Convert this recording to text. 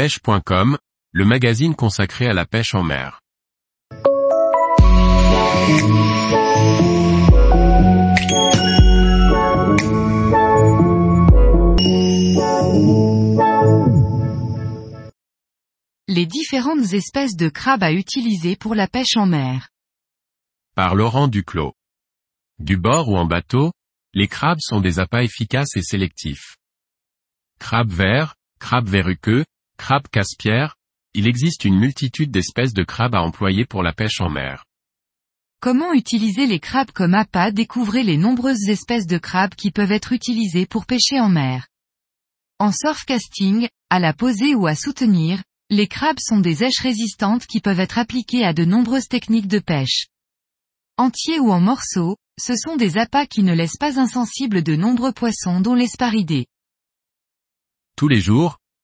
pêche.com, le magazine consacré à la pêche en mer. Les différentes espèces de crabes à utiliser pour la pêche en mer. Par Laurent Duclos. Du bord ou en bateau, les crabes sont des appâts efficaces et sélectifs. Crabe vert, crabe verruqueux, crabe casse-pierre, il existe une multitude d'espèces de crabes à employer pour la pêche en mer. Comment utiliser les crabes comme appât Découvrez les nombreuses espèces de crabes qui peuvent être utilisées pour pêcher en mer? En surfcasting, à la poser ou à soutenir, les crabes sont des èches résistantes qui peuvent être appliquées à de nombreuses techniques de pêche. Entiers ou en morceaux, ce sont des appâts qui ne laissent pas insensibles de nombreux poissons dont l'esparidé. Tous les jours,